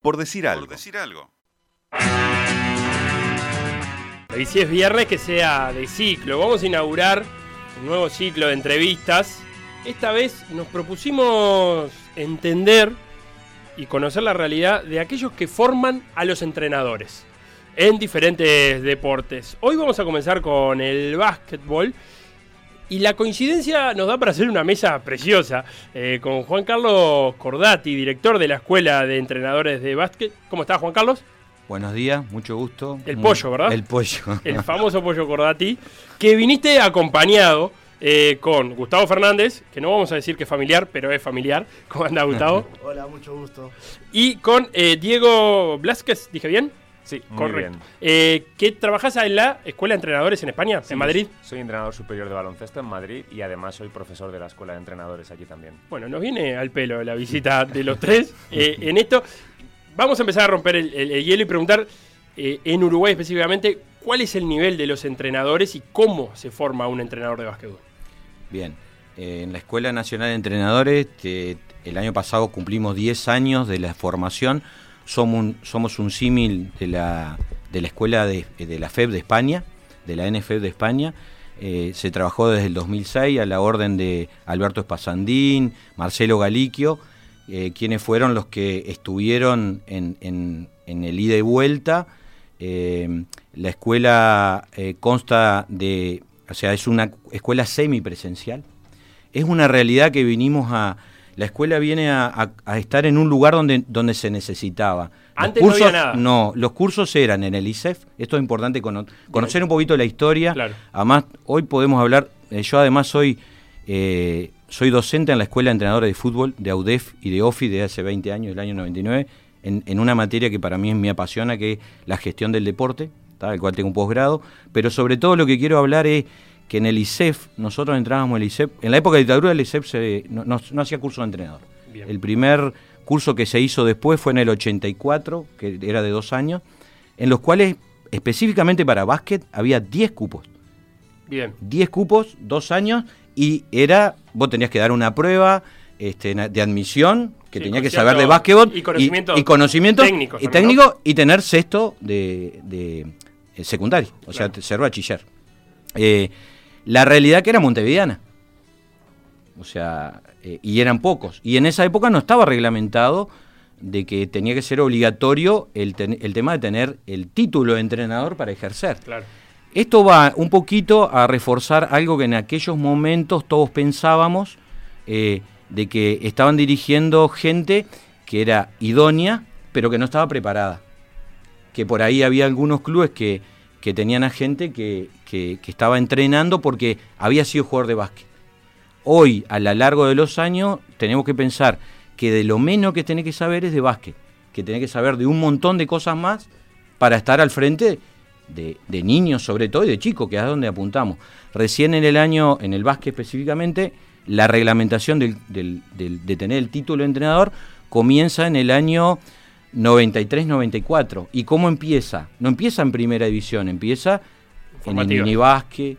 Por decir algo. Por decir algo. Y si es viernes, que sea de ciclo. Vamos a inaugurar un nuevo ciclo de entrevistas. Esta vez nos propusimos entender y conocer la realidad de aquellos que forman a los entrenadores en diferentes deportes. Hoy vamos a comenzar con el básquetbol. Y la coincidencia nos da para hacer una mesa preciosa eh, con Juan Carlos Cordati, director de la Escuela de Entrenadores de Básquet. ¿Cómo estás, Juan Carlos? Buenos días, mucho gusto. El pollo, ¿verdad? El pollo. El famoso pollo Cordati, que viniste acompañado eh, con Gustavo Fernández, que no vamos a decir que es familiar, pero es familiar. ¿Cómo anda Gustavo? Hola, mucho gusto. Y con eh, Diego Blasquez, ¿dije bien? Sí, muy Correcto. bien. Eh, que trabajas en la Escuela de Entrenadores en España, Sí, en Madrid. Soy entrenador superior de baloncesto en Madrid y además soy profesor de la Escuela de Entrenadores aquí también. Bueno, nos viene al pelo la visita de los tres. Eh, en esto, vamos a empezar a romper el, el- el hielo y preguntar, eh, en Uruguay específicamente, cuál es el nivel de los entrenadores y cómo se forma un entrenador de básquetbol. Bien, eh, en la Escuela Nacional de Entrenadores, el año pasado cumplimos 10 años de la formación, somos un, somos símil de la, de la Escuela de, la FEB de España, de la NFEB de España. Eh, se trabajó desde el 2006 a la orden de Alberto Espasandín, Marcelo Galiquio, eh, quienes fueron los que estuvieron en, en- el ida y vuelta. Eh, la escuela consta de, o sea, es una escuela semipresencial. Es una realidad que vinimos a, la escuela viene a, a- a estar en un lugar donde, donde se necesitaba. Los Antes no había nada. no, los cursos eran en el ISEF, esto es importante cono- conocer un poquito la historia. Claro. Además, hoy podemos hablar, eh, yo además soy, eh, soy docente en la Escuela de Entrenadores de Fútbol de AUDEF y de OFI de hace 20 años, del año 99, en, en una materia que para mí me apasiona, que es la gestión del deporte, ¿tá? el cual tengo un posgrado, pero sobre todo lo que quiero hablar es que en el ISEF, nosotros entrábamos en el ISEF, en la época de dictadura el ISEF se- no, no- no hacía curso de entrenador. Bien. El primer curso que se hizo después fue en el 84, que era de dos años, en los cuales específicamente para básquet había 10 cupos. Bien. 10 cupos, dos años, y era, vos tenías que dar una prueba este, de admisión, que Sí, tenías con que saber de básquetbol y conocimientos y conocimientos técnicos y, también, técnico, y tener sexto de, de, eh, secundario, o sea, ser bachiller. Eh, la realidad que era montevideana. O sea, eh, y eran pocos. Y en esa época no estaba reglamentado de que tenía que ser obligatorio el, ten- el tema de tener el título de entrenador para ejercer. Claro. Esto va un poquito a reforzar algo que en aquellos momentos todos pensábamos, eh, de que estaban dirigiendo gente que era idónea, pero que no estaba preparada. Que por ahí había algunos clubes que, que tenían a gente que, que- estaba entrenando porque había sido jugador de básquet. Hoy, a lo largo de los años, tenemos que pensar que de lo menos que tenés que saber es de básquet, que tenés que saber de un montón de cosas más para estar al frente de, de niños sobre todo y de chicos, que es donde apuntamos. Recién en el año, en el básquet específicamente, la reglamentación del- del- de tener el título de entrenador comienza en el año 93-94. ¿Y cómo empieza? No empieza en primera división, empieza en el Formativa. minibásquet,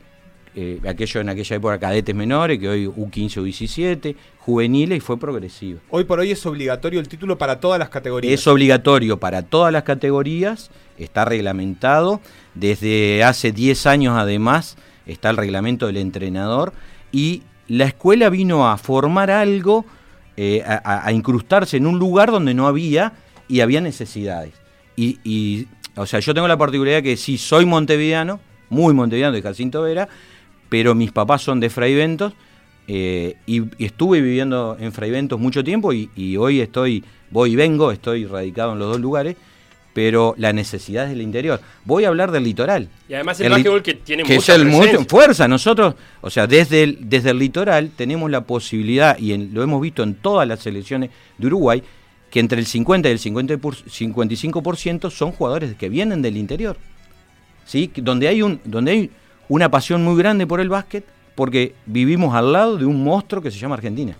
eh, aquello en aquella época cadetes menores, que hoy U15 o 17, juveniles y fue progresiva. Hoy por hoy es obligatorio el título para todas las categorías. Es obligatorio para todas las categorías, está reglamentado. Desde hace 10 años además está el reglamento del entrenador y la escuela vino a formar algo, eh, a incrustarse en un lugar donde no había y había necesidades. Y, y, o sea, yo tengo la particularidad que sí, soy montevideano, muy montevideano de Jacinto Vera, pero mis papás son de Fray Ventos eh, y, y estuve viviendo en Fray Ventos mucho tiempo y, y hoy estoy, voy y vengo, estoy radicado en los dos lugares, pero la necesidad es del interior. Voy a hablar del litoral. Y además el, El básquetbol que tiene que mucha es el mucho fuerza. Nosotros, o sea, desde el, desde el litoral tenemos la posibilidad, y en- lo hemos visto en todas las selecciones de Uruguay, que entre el 50 y el 50 por- 55% son jugadores que vienen del interior. ¿Sí? Donde hay, un, donde hay una pasión muy grande por el básquet, porque vivimos al lado de un monstruo que se llama Argentina.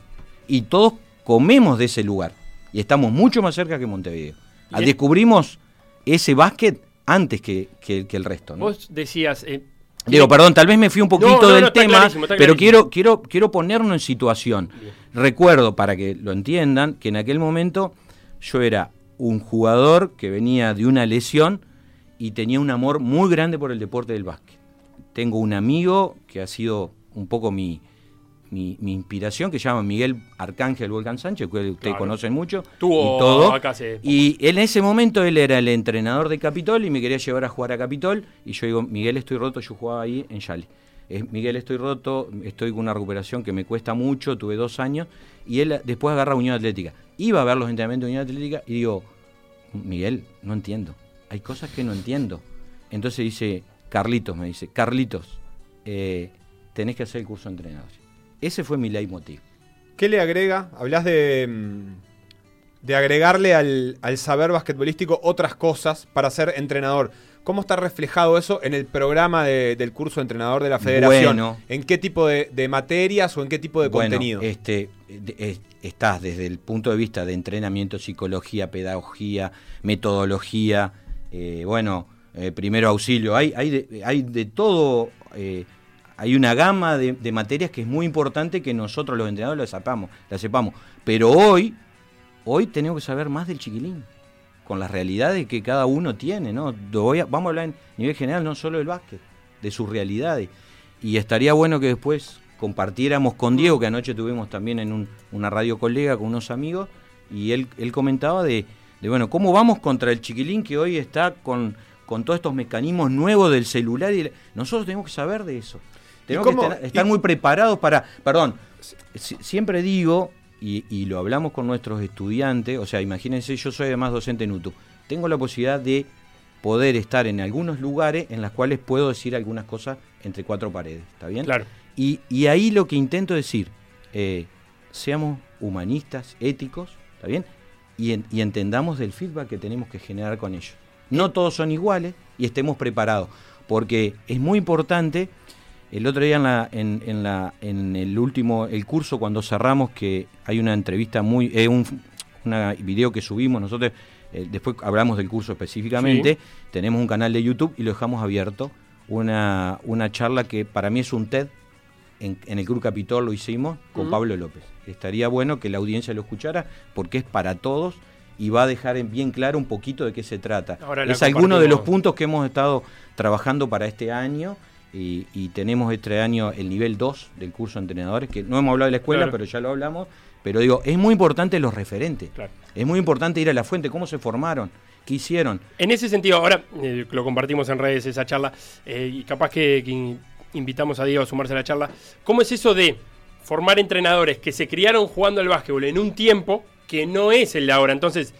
Y todos comemos de ese lugar. Y estamos mucho más cerca que Montevideo. Descubrimos ese básquet antes que, que- que el resto. ¿no? Vos decías. eh, Digo, perdón, tal vez me fui un poquito No, no, del no, tema, clarísimo, pero quiero, quiero, quiero ponernos en situación. Recuerdo, para que lo entiendan, que en aquel momento yo era un jugador que venía de una lesión y tenía un amor muy grande por el deporte del básquet. Tengo un amigo que ha sido un poco mi, mi, inspiración, que se llama Miguel Arcángel Volcán Sánchez, que ustedes conocen mucho. Tuvo y todo. Acá Y en ese momento él era el entrenador de Capitol y me quería llevar a jugar a Capitol. Y yo digo, Miguel, estoy roto, yo jugaba ahí en Yali. Miguel, estoy roto, estoy con una recuperación que me cuesta mucho, tuve dos años. Y él después agarra Unión Atlética. Iba a ver los entrenamientos de Unión Atlética y digo, Miguel, no entiendo. Hay cosas que no entiendo. Entonces dice, Carlitos, me dice, Carlitos, eh, tenés que hacer el curso de entrenador. Ese fue mi leitmotiv. ¿Qué le agrega? Hablas de, mm, de agregarle al, saber basquetbolístico otras cosas para ser entrenador. ¿Cómo está reflejado eso en el programa del curso de entrenador de la federación? ¿En qué tipo de, materias o en qué tipo de bueno, contenido? Este, estás desde el punto de vista de entrenamiento, psicología, pedagogía, metodología, eh, bueno, eh, primero auxilio. Hay, hay, de, hay de todo. Eh, hay una gama de, materias que es muy importante que nosotros los entrenadores la sepamos, la sepamos. Pero hoy, hoy tenemos que saber más del chiquilín, con las realidades que cada uno tiene, ¿no? vamos a hablar en nivel general, no solo del básquet, de sus realidades. Y estaría bueno que después compartiéramos con Diego, que anoche tuvimos también en una radio colega con unos amigos, y él, él comentaba de, bueno, cómo vamos contra el chiquilín que hoy está con, con todos estos mecanismos nuevos del celular. y Nosotros tenemos que saber de eso. Tenemos que estar, muy preparados para. Perdón, siempre digo, y, lo hablamos con nuestros estudiantes, o sea, imagínense, yo soy además docente en UTU. Tengo la posibilidad de poder estar en algunos lugares en los cuales puedo decir algunas cosas entre cuatro paredes, ¿está bien? Claro. Y, ahí lo que intento decir, eh, seamos humanistas, éticos, ¿está bien? Y, y entendamos del feedback que tenemos que generar con ellos. No todos son iguales y estemos preparados, porque es muy importante el otro día en, la, en, la, en el último, el curso cuando cerramos, que hay una entrevista muy, eh, un una video que subimos nosotros, eh, después hablamos del curso específicamente, tenemos un canal de YouTube y lo dejamos abierto, una, una charla que para mí es un TED, en, el Club Capitol lo hicimos con Pablo López. Estaría bueno que la audiencia lo escuchara porque es para todos y va a dejar en bien claro un poquito de qué se trata. es alguno de los puntos que hemos estado trabajando para este año y, tenemos este año el nivel 2 del curso de entrenadores, que no hemos hablado de la escuela, pero ya lo hablamos. Pero digo, es muy importante los referentes. Es muy importante ir a la fuente, cómo se formaron, qué hicieron. En ese sentido, ahora eh, lo compartimos en redes esa charla, eh, y capaz que, invitamos a Diego a sumarse a la charla. ¿Cómo es eso de formar entrenadores que se criaron jugando al básquetbol en un tiempo que no es el de ahora? Entonces,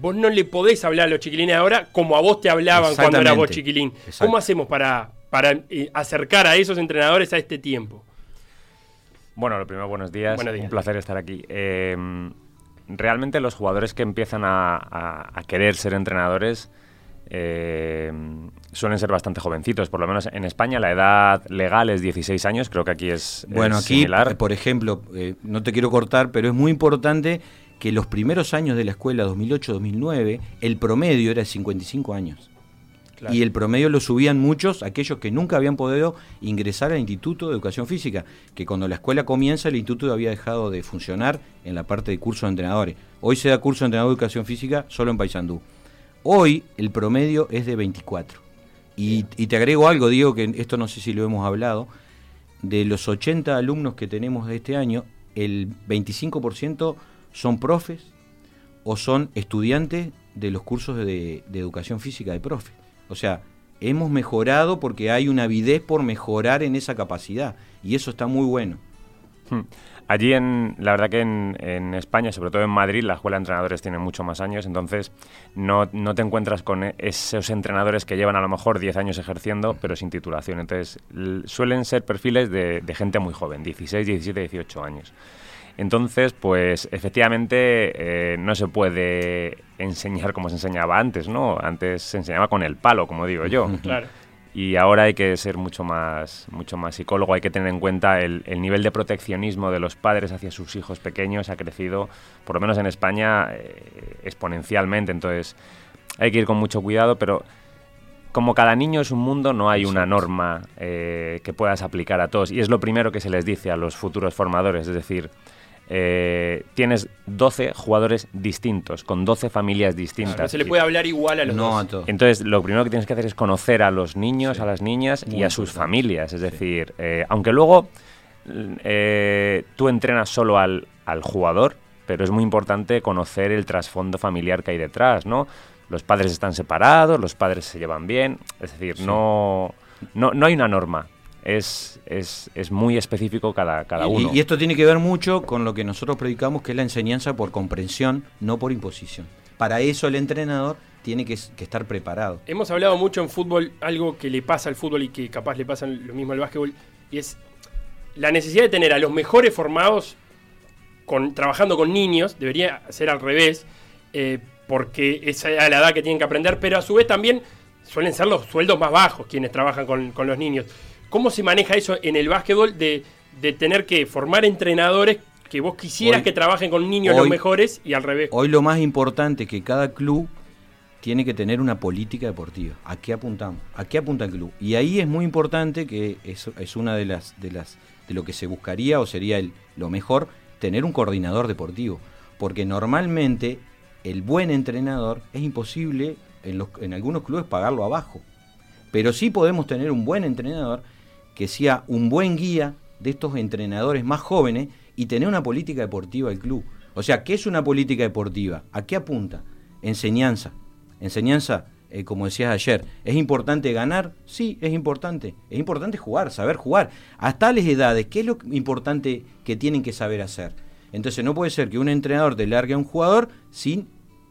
vos no le podés hablar a los chiquilines ahora como a vos te hablaban cuando eras vos chiquilín. ¿Cómo hacemos para, para eh, acercar a esos entrenadores a este tiempo? Bueno, lo primero, buenos días. Un placer estar aquí. Em, realmente los jugadores que empiezan a, querer ser entrenadores em, suelen ser bastante jovencitos. Por lo menos en España la edad legal es 16 años, creo que aquí es Bueno, aquí, por ejemplo, eh, no te quiero cortar, pero es muy importante que los primeros años de la escuela, 2008-2009, el promedio era de 55 años. Y el promedio lo subían muchos, aquellos que nunca habían podido ingresar al Instituto de Educación Física, que cuando la escuela comienza el instituto había dejado de funcionar en la parte de curso de entrenadores. Hoy se da curso de entrenador de Educación Física solo en Paysandú. Hoy el promedio es de 24. Y, te agrego algo, Diego, que esto no sé si lo hemos hablado. De los 80 alumnos que tenemos de este año, el 25% son profes o son estudiantes de los cursos de, de educación física de profes. O sea, hemos mejorado porque hay una avidez por mejorar en esa capacidad y eso está muy bueno. Hmm. Allí, en, la verdad que en, España, sobre todo en Madrid, la escuela de entrenadores tiene mucho más años, entonces no, te encuentras con esos entrenadores que llevan a lo mejor 10 años ejerciendo, pero sin titulación. Entonces, suelen ser perfiles de, de gente muy joven, 16, 17, 18 años. Entonces, pues efectivamente eh, no se puede enseñar como se enseñaba antes, ¿no? Antes se enseñaba con el palo, como digo yo. Claro. Y ahora hay que ser mucho más, mucho más psicólogo, hay que tener en cuenta el, nivel de proteccionismo de los padres hacia sus hijos pequeños ha crecido, por lo menos en España, eh, exponencialmente. Entonces, hay que ir con mucho cuidado, pero como cada niño es un mundo, no hay una norma eh, que puedas aplicar a todos. Y es lo primero que se les dice a los futuros formadores, es decir, eh, tienes 12 jugadores distintos, con 12 familias distintas. no se le puede hablar igual a los No dos. a todos. Entonces, lo primero que tienes que hacer es conocer a los niños, Sí. a las niñas y a sus familias. Es decir, eh, aunque luego eh, tú entrenas solo al, al jugador, pero es muy importante conocer el trasfondo familiar que hay detrás, ¿no? Los padres están separados, los padres se llevan bien, es decir, no, no, no hay una norma. Es, es, es muy específico cada, cada uno. Y, esto tiene que ver mucho con lo que nosotros predicamos, que es la enseñanza por comprensión, no por imposición. Para eso el entrenador tiene que estar preparado. Hemos hablado mucho en fútbol, algo que le pasa al fútbol y que capaz le pasa lo mismo al básquetbol, y es la necesidad de tener a los mejores formados con, trabajando con niños, debería ser al revés, eh, porque esa es la edad que tienen que aprender, pero a su vez también suelen ser los sueldos más bajos quienes trabajan con, con los niños. ¿Cómo se maneja eso en el básquetbol de, de tener que formar entrenadores que vos quisieras Hoy- que trabajen con niños los hoy- mejores y al revés? Hoy lo más importante es que cada club tiene que tener una política deportiva. ¿A qué apuntamos? ¿A qué apunta el club? Y ahí es muy importante que es, es una de las, de las de lo que se buscaría o sería el, lo mejor tener un coordinador deportivo, porque normalmente el buen entrenador es imposible en, los, en algunos clubes pagarlo abajo, pero sí podemos tener un buen entrenador que sea un buen guía de estos entrenadores más jóvenes y tener una política deportiva del club. O sea, ¿qué es una política deportiva? ¿A qué apunta? Enseñanza. Enseñanza, eh, como decías ayer, ¿es importante ganar? Sí, es importante. Es importante jugar, saber jugar. A tales edades, ¿qué es lo importante que tienen que saber hacer? Entonces no puede ser que un entrenador te largue a un jugador sin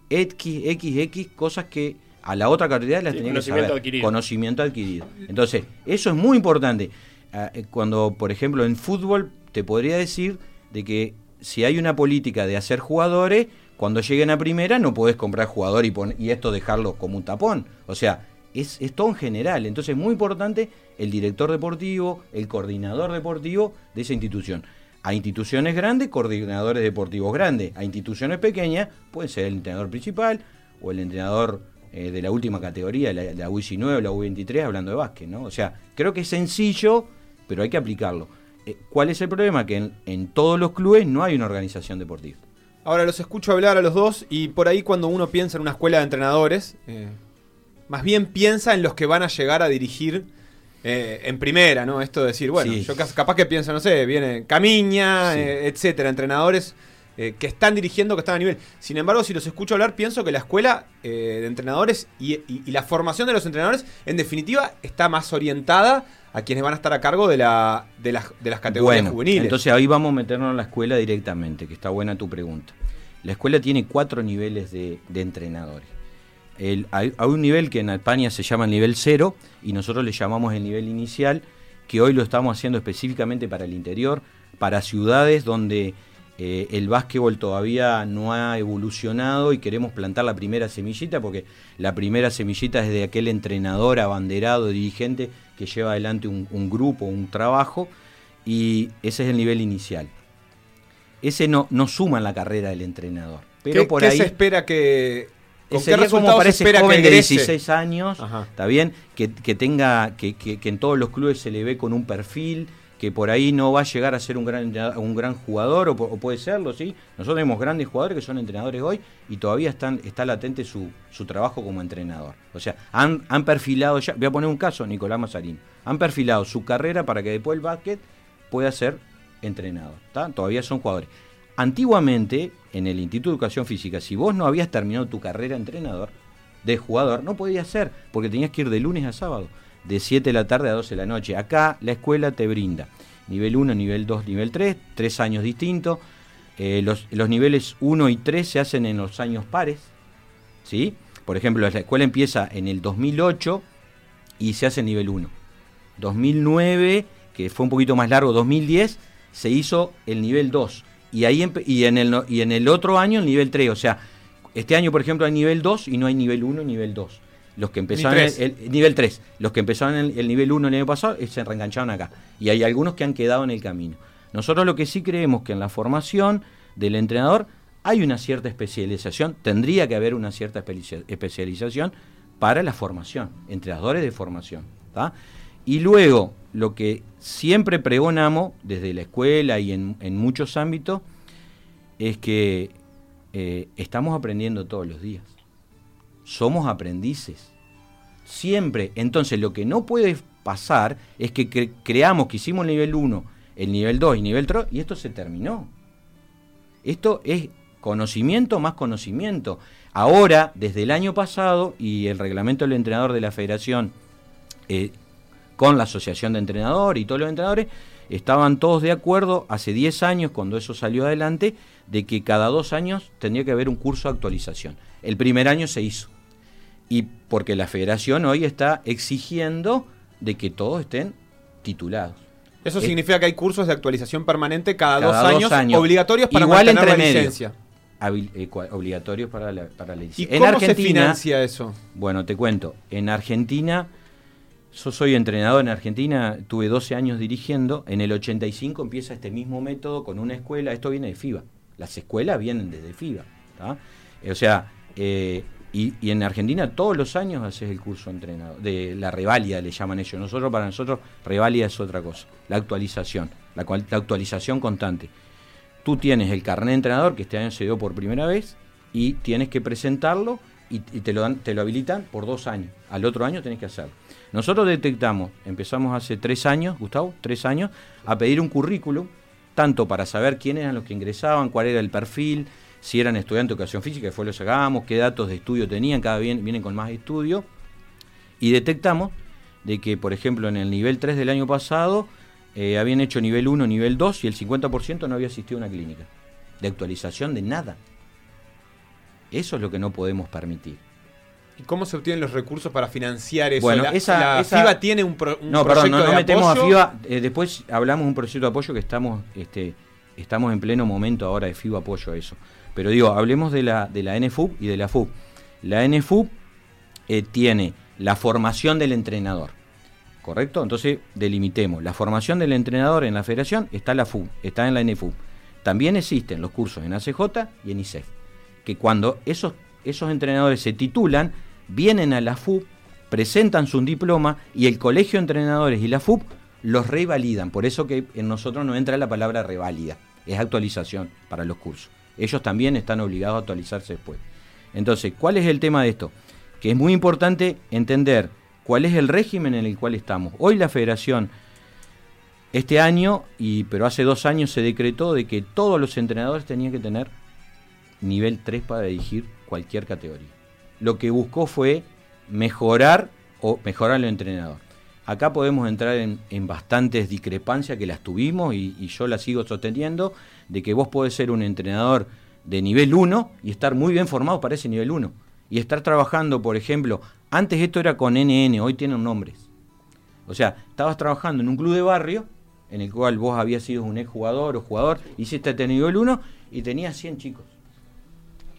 X, X, X, cosas que a la otra categoría las Sí, tenía que conocimiento saber. adquirido. Conocimiento adquirido. Entonces, eso es muy importante. Ah, eh, Cuando, por ejemplo, en fútbol te podría decir de que si hay una política de hacer jugadores, cuando lleguen a primera no podés comprar jugador y, pon- y esto dejarlo como un tapón. O sea, es, es todo en general. Entonces es muy importante el director deportivo, el coordinador deportivo de esa institución. A instituciones grandes, coordinadores deportivos grandes. A instituciones pequeñas, puede ser el entrenador principal o el entrenador eh, de la última categoría, la, la U19 o la U23, hablando de básquet. ¿no? O sea, creo que es sencillo, pero hay que aplicarlo. Eh, ¿Cuál es el problema? Que en, en todos los clubes no hay una organización deportiva. Ahora los escucho hablar a los dos y por ahí cuando uno piensa en una escuela de entrenadores, eh, más bien piensa en los que van a llegar a dirigir eh, en primera, ¿no? Esto de decir, bueno, Sí. yo capaz que pienso, no sé, viene Camiña, Sí. eh, etcétera, entrenadores eh, que están dirigiendo, que están a nivel. Sin embargo, si los escucho hablar, pienso que la escuela eh, de entrenadores y, y- y la formación de los entrenadores, en definitiva, está más orientada a quienes van a estar a cargo de, la, de, las, de las categorías Bueno, juveniles. Entonces ahí vamos a meternos en la escuela directamente, que está buena tu pregunta. La escuela tiene cuatro niveles de, de entrenadores. El- hay, hay un nivel que en España se llama el nivel cero y nosotros le llamamos el nivel inicial, que hoy lo estamos haciendo específicamente para el interior, para ciudades donde eh, el básquetbol todavía no ha evolucionado y queremos plantar la primera semillita, porque la primera semillita es de aquel entrenador abanderado, dirigente, que lleva adelante un, un grupo, un trabajo, y ese es el nivel inicial. Ese no, no suma en la carrera del entrenador. Pero ¿Qué, por qué ahí se espera que... ¿Con qué sería como ese espera joven que de egrese? 16 años, Ajá. está bien, que, que tenga, que, que- que en todos los clubes se le ve con un perfil, que por ahí no va a llegar a ser un gran, un gran jugador, o, pu- o puede serlo, ¿sí? Nosotros tenemos grandes jugadores que son entrenadores hoy y todavía están, está latente su, su trabajo como entrenador. O sea, han, han perfilado ya, voy a poner un caso, Nicolás Mazarín, han perfilado su carrera para que después el básquet pueda ser entrenador. Todavía son jugadores. Antiguamente, en el Instituto de Educación Física, si vos no habías terminado tu carrera de entrenador, de jugador, no podías ser, porque tenías que ir de lunes a sábado, de 7 de la tarde a 12 de la noche. Acá la escuela te brinda nivel 1, nivel 2, nivel 3, tres años distintos. Eh, los, los niveles 1 y 3 se hacen en los años pares, ¿sí? Por ejemplo, la escuela empieza en el 2008 y se hace nivel 1. 2009, que fue un poquito más largo, 2010, se hizo el nivel 2. Y, ahí y, en el, y en el otro año el nivel 3. O sea, este año, por ejemplo, hay nivel 2 y no hay nivel 1 y nivel 2. Los que empezaron el, el- nivel 3, los que empezaron el, el nivel 1 el año pasado eh, se reengancharon acá. Y hay algunos que han quedado en el camino. Nosotros lo que sí creemos que en la formación del entrenador hay una cierta especialización, tendría que haber una cierta especia- especialización para la formación, entrenadores de formación. ¿tá? Y luego, lo que siempre pregonamos desde la escuela y en, en muchos ámbitos, es que eh, estamos aprendiendo todos los días. Somos aprendices. Siempre. Entonces, lo que no puede pasar es que creamos que hicimos el nivel 1, el nivel 2 y nivel 3 y esto se terminó. Esto es conocimiento más conocimiento. Ahora, desde el año pasado y el reglamento del entrenador de la federación eh, con la asociación de entrenadores y todos los entrenadores, estaban todos de acuerdo hace 10 años, cuando eso salió adelante, de que cada dos años tendría que haber un curso de actualización. El primer año se hizo. Y porque la federación hoy está exigiendo de que todos estén titulados. Eso significa que hay cursos de actualización permanente cada, dos, años, obligatorios para Igual mantener la licencia. Eh, obligatorios para la, para licencia. ¿Y cómo se financia eso? Bueno, te cuento. En Argentina yo soy entrenador en Argentina, tuve 12 años dirigiendo. En el 85 empieza este mismo método con una escuela. Esto viene de FIBA. Las escuelas vienen desde FIBA. Eh, o sea, eh, y, en Argentina todos los años haces el curso entrenador. De la reválida le llaman ellos. Nosotros, para nosotros, reválida es otra cosa. La actualización. La, la actualización constante. Tú tienes el carnet de entrenador que este año se dio por primera vez y tienes que presentarlo y, te, lo dan, te lo habilitan por dos años. Al otro año tenés que hacerlo. Nosotros detectamos, empezamos hace tres años, Gustavo, tres años, a pedir un currículum, tanto para saber quiénes eran los que ingresaban, cuál era el perfil, si eran estudiantes de educación física, que fue lo que sacábamos, qué datos de estudio tenían, cada vez vienen con más estudio, y detectamos de que, por ejemplo, en el nivel 3 del año pasado, eh, habían hecho nivel 1, nivel 2 y el 50% no había asistido a una clínica. De actualización de nada. Eso es lo que no podemos permitir. ¿Y cómo se obtienen los recursos para financiar eso? Bueno, esa, FIBA tiene un, pro, no, perdón, no, metemos a FIBA. Eh, después hablamos de un proyecto de apoyo que estamos, este, estamos en pleno momento ahora de FIBA apoyo a eso. Pero digo, hablemos de la, de la NFUB y de la FUB. La NFUB eh, tiene la formación del entrenador. ¿Correcto? Entonces delimitemos. La formación del entrenador en la federación está la FUB, está en la NFUB. También existen los cursos en ACJ y en ISEF. Que cuando esos, esos entrenadores se titulan, vienen a la FUB, presentan su diploma y el colegio de entrenadores y la FUB los revalidan. Por eso que en nosotros no entra la palabra reválida, es actualización para los cursos. Ellos también están obligados a actualizarse después. Entonces, ¿cuál es el tema de esto? Que es muy importante entender cuál es el régimen en el cual estamos. Hoy la federación, este año, y, pero hace dos años se decretó de que todos los entrenadores tenían que tener nivel 3 para dirigir cualquier categoría lo que buscó fue mejorar o mejorar al entrenador. Acá podemos entrar en, bastantes discrepancias que las tuvimos y, yo las sigo sosteniendo, de que vos podés ser un entrenador de nivel 1 y estar muy bien formado para ese nivel 1. Y estar trabajando, por ejemplo, antes esto era con NN, hoy tienen nombres. O sea, estabas trabajando en un club de barrio, en el cual vos habías sido un ex jugador o jugador, hiciste este nivel 1 y tenías 100 chicos.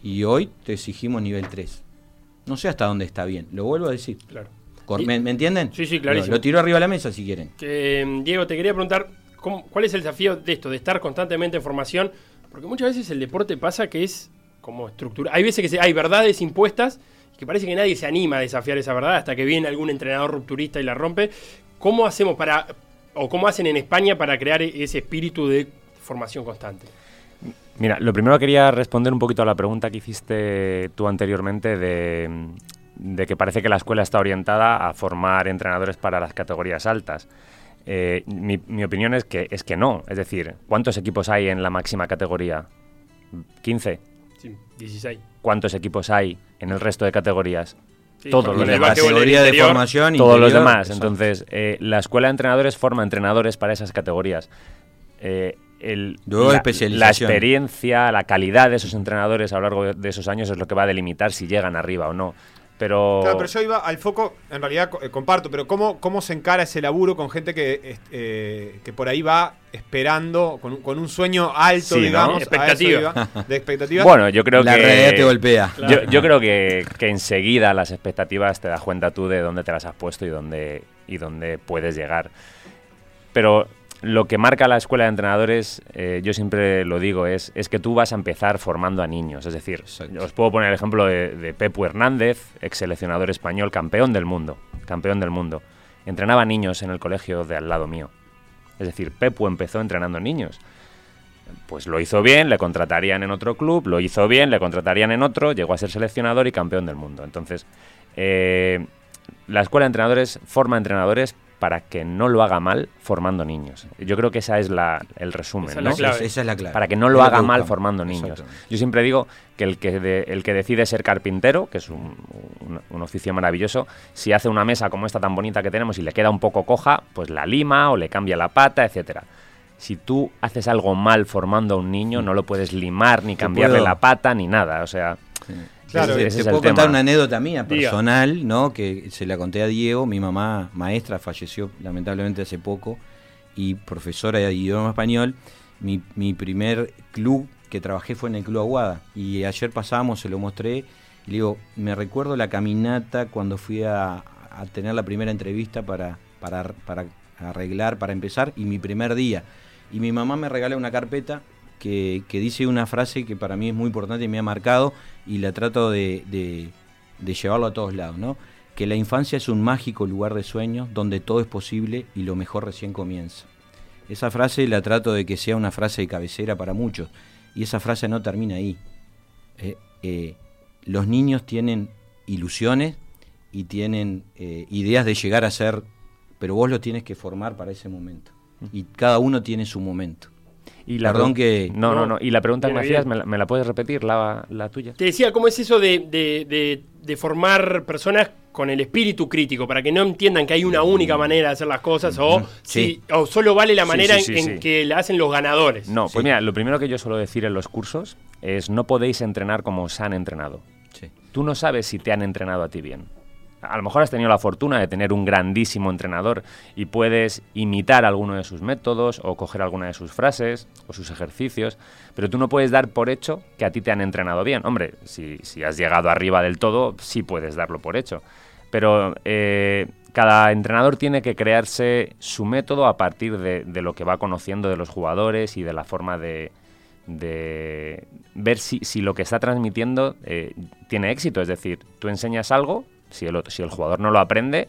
Y hoy te exigimos nivel 3. No sé hasta dónde está bien, lo vuelvo a decir. Claro. ¿Me, entienden? Sí, sí, clarísimo. Lo, tiro arriba de la mesa si quieren. Que, Diego, te quería preguntar, ¿cuál es el desafío de esto, de estar constantemente en formación? Porque muchas veces el deporte pasa que es como estructura. Hay veces que hay verdades impuestas que parece que nadie se anima a desafiar esa verdad hasta que viene algún entrenador rupturista y la rompe. ¿Cómo hacemos para, o cómo hacen en España para crear ese espíritu de formación constante? Mira, lo primero quería responder un poquito a la pregunta que hiciste tú anteriormente de, que parece que la escuela está orientada a formar entrenadores para las categorías altas. Eh, mi, opinión es que, es que no. Es decir, ¿cuántos equipos hay en la máxima categoría? ¿15? Sí, 16. ¿Cuántos equipos hay en el resto de categorías? todos los demás. Categoría de formación y Todos los demás. Entonces, eh, la escuela de entrenadores forma entrenadores para esas categorías. Eh, el, la, la, experiencia, la calidad de esos entrenadores a lo largo de, esos años es lo que va a delimitar si llegan arriba o no. Pero... Claro, pero yo iba al foco, en realidad eh, comparto, pero ¿cómo, ¿cómo se encara ese laburo con gente que, eh, que por ahí va esperando, con, con un sueño alto, digamos, expectativa. de expectativas? Bueno, yo creo la que... La realidad te golpea. Yo, yo, creo que, que, enseguida las expectativas te das cuenta tú de dónde te las has puesto y dónde, y dónde puedes llegar. Pero lo que marca la escuela de entrenadores, eh, yo siempre lo digo, es, es que tú vas a empezar formando a niños. Es decir, os puedo poner el ejemplo de, de Pepu Hernández, ex seleccionador español, campeón del mundo. Campeón del mundo. Entrenaba niños en el colegio de al lado mío. Es decir, Pepu empezó entrenando niños. pues lo hizo bien, le contratarían en otro club, lo hizo bien, le contratarían en otro, llegó a ser seleccionador y campeón del mundo. Entonces, eh, la escuela de entrenadores forma entrenadores para que no lo haga mal formando niños. Yo creo que esa es la, el resumen, Esa es ¿no? la clave. Esa es la clave. Para que no lo haga mal formando niños. Yo siempre digo que el que, de- el que decide ser carpintero, que es un, un- un oficio maravilloso, si hace una mesa como esta tan bonita que tenemos y le queda un poco coja, pues la lima o le cambia la pata, etcétera. Si tú haces algo mal formando a un niño, no lo puedes limar, ni cambiarle la pata, ni nada. O sea, Claro, ese, ese te puedo contar una anécdota mía Diga. personal, ¿no? Que se la conté a Diego, mi mamá maestra falleció lamentablemente hace poco y profesora de idioma español. Mi, mi primer club que trabajé fue en el Club Aguada y ayer pasábamos, se lo mostré y le digo, me recuerdo la caminata cuando fui a, a tener la primera entrevista para, para, para arreglar, para empezar y mi primer día. Y mi mamá me regala una carpeta que, que dice una frase que para mí es muy importante y me ha marcado y la trato de, de- de llevarlo a todos lados, ¿no? Que la infancia es un mágico lugar de sueños donde todo es posible y lo mejor recién comienza. Esa frase la trato de que sea una frase de cabecera para muchos y esa frase no termina ahí. Eh, eh, los niños tienen ilusiones y tienen eh, ideas de llegar a ser, pero vos los tienes que formar para ese momento. Y cada uno tiene su momento. Y la Perdón que- No, no, No. Y la pregunta que me hacías. ¿me la, me la puedes repetir, la, la tuya? Te decía, ¿cómo es eso de, de- de- de formar personas con el espíritu crítico? Para que no entiendan que hay una única manera de hacer las cosas o, Sí. si- o solo vale la Sí, manera sí, sí, en, en sí. que la hacen los ganadores. No, pues Sí. mira, lo primero que yo suelo decir en los cursos es no podéis entrenar como os han entrenado. Sí. Tú no sabes si te han entrenado a ti bien. A lo mejor has tenido la fortuna de tener un grandísimo entrenador y puedes imitar alguno de sus métodos o coger alguna de sus frases o sus ejercicios, pero tú no puedes dar por hecho que a ti te han entrenado bien. Hombre, si, si has llegado arriba del todo, sí puedes darlo por hecho. Pero eh, cada entrenador tiene que crearse su método a partir de, de lo que va conociendo de los jugadores y de la forma de, de ver si, si lo que está transmitiendo eh, tiene éxito. Es decir, tú enseñas algo, si el, otro- si el jugador no lo aprende,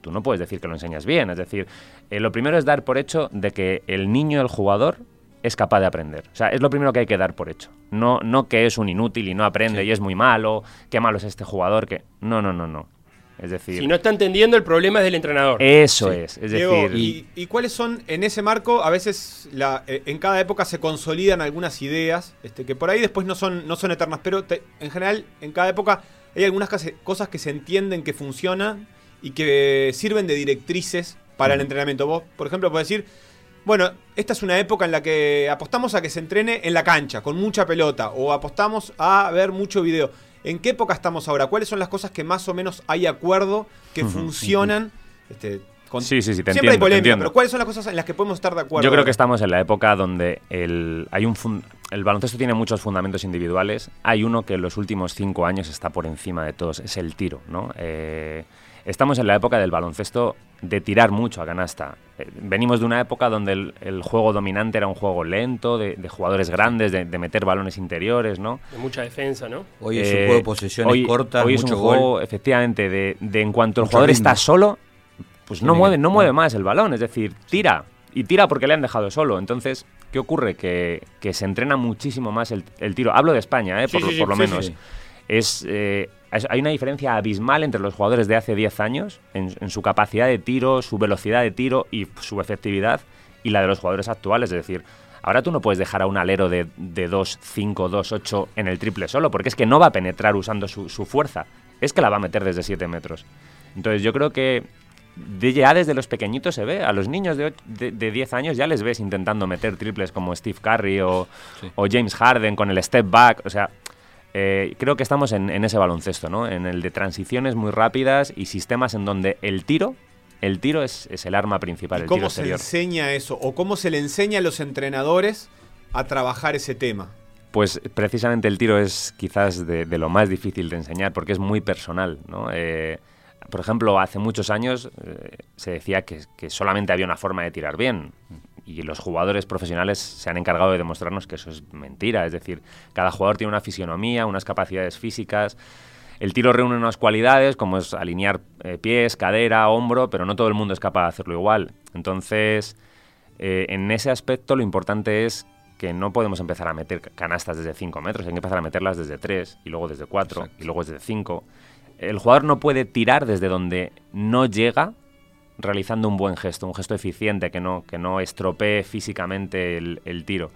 tú no puedes decir que lo enseñas bien. Es decir, eh, lo primero es dar por hecho de que el niño, el jugador, es capaz de aprender. O sea, es lo primero que hay que dar por hecho. No, no que es un inútil y no aprende y es muy malo, qué malo es este jugador, que... No, no, no, no. Es decir, Si no está entendiendo, el problema es del entrenador. eso Sí. es. Es Diego, decir, y, y cuáles son en ese marco? A veces la, eh, en cada época se consolidan algunas ideas este, que por ahí después no son, no son eternas, pero te- en general en cada época hay algunas cosas que se entienden que funcionan y que sirven de directrices para el entrenamiento. Vos, por ejemplo, podés decir, bueno, esta es una época en la que apostamos a que se entrene en la cancha, con mucha pelota, o apostamos a ver mucho video. ¿En qué época estamos ahora? ¿Cuáles son las cosas que más o menos hay acuerdo, que funcionan? Este, con- Sí, sí, sí, te Siempre entiendo, hay polémica, pero ¿cuáles son las cosas en las que podemos estar de acuerdo? Yo creo que estamos en la época donde el, hay un fun- el baloncesto tiene muchos fundamentos individuales. Hay uno que en los últimos cinco años está por encima de todos, es el tiro. ¿no? Eh, estamos en la época del baloncesto de tirar mucho a canasta. Eh, venimos de una época donde el, el juego dominante era un juego lento, de, de jugadores grandes, de, de meter balones interiores. ¿no? De mucha defensa, ¿no? Hoy es Eh, un juego de posesiones hoy- cortas, hoy es mucho un gol. juego, efectivamente, de, de en cuanto el jugador ritmo. está solo, pues no mueve, no mueve más el balón. Es decir, tira. Y tira porque le han dejado solo. Entonces, ¿qué ocurre? Que, que se entrena muchísimo más el, el tiro. Hablo de España, ¿eh? Por, sí, sí, por lo sí, menos. Es, eh, es- hay una diferencia abismal entre los jugadores de hace 10 años en, en su capacidad de tiro, su velocidad de tiro y su efectividad y la de los jugadores actuales. Es decir, ahora tú no puedes dejar a un alero de, de 2, 5, 2, 8 en el triple solo, porque es que no va a penetrar usando su, su fuerza. Es que la va a meter desde 7 metros. Entonces yo creo que de- ya desde los pequeñitos se ve. A los niños de, de, de 10 años ya les ves intentando meter triples como Steve Curry o, Sí. o James Harden con el step back. O sea, eh, creo que estamos en, en ese baloncesto, ¿no? En el de transiciones muy rápidas y sistemas en donde el tiro, el tiro es, es el arma principal, ¿Y el cómo tiro se exterior. enseña eso? ¿O cómo se le enseña a los entrenadores a trabajar ese tema? Pues precisamente el tiro es quizás de, de lo más difícil de enseñar porque es muy personal, ¿no? Eh, por ejemplo, hace muchos años eh, se decía que, que solamente había una forma de tirar bien y los jugadores profesionales se han encargado de demostrarnos que eso es mentira. Es decir, cada jugador tiene una fisionomía, unas capacidades físicas. El tiro reúne unas cualidades como es alinear eh, pies, cadera, hombro, pero no todo el mundo es capaz de hacerlo igual. Entonces, eh, en ese aspecto lo importante es que no podemos empezar a meter canastas desde 5 metros, hay que empezar a meterlas desde 3 y luego desde 4 y luego desde 5. El jugador no puede tirar desde donde no llega realizando un buen gesto, un gesto eficiente que no, que no estropee físicamente el, el tiro.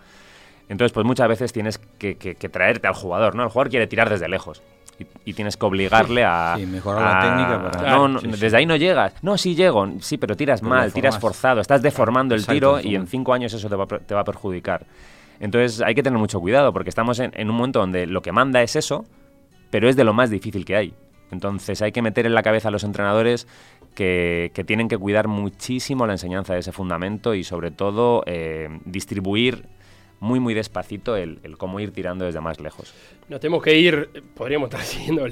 Entonces, pues muchas veces tienes que, que, que, traerte al jugador, ¿no? El jugador quiere tirar desde lejos y, y tienes que obligarle a... Sí, mejorar la técnica para- No, no, Sí, sí. desde ahí no llegas. No, sí llego. Sí, pero tiras Pero mal, tiras forzado, estás deformando el Exacto, tiro y en cinco años eso te va, a per- te va a perjudicar. Entonces hay que tener mucho cuidado porque estamos en, en un momento donde lo que manda es eso, pero es de lo más difícil que hay. Entonces hay que meter en la cabeza a los entrenadores que, que tienen que cuidar muchísimo la enseñanza de ese fundamento y sobre todo eh, distribuir muy muy despacito el, el cómo ir tirando desde más lejos. Nos tenemos que ir, podríamos estar siguiendo,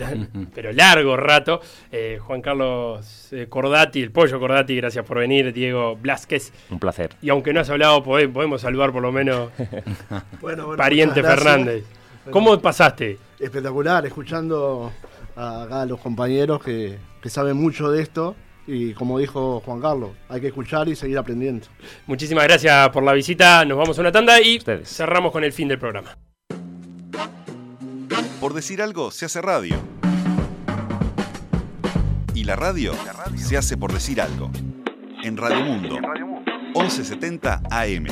pero largo rato. Eh, Juan Carlos eh, Cordati, el pollo Cordati, gracias por venir. Diego Blasquez. Un placer. Y aunque no has hablado, pode- podemos saludar por lo menos Bueno, bueno, pariente. Fernández. ¿Cómo pasaste? Espectacular, escuchando a, acá a los compañeros que, que saben mucho de esto. Y como dijo Juan Carlos, hay que escuchar y seguir aprendiendo. Muchísimas gracias por la visita. Nos vamos a una tanda y Ustedes. cerramos con el fin del programa. Por decir algo se hace radio. Y la radio se hace por decir algo. En Radio Mundo, 1170 AM.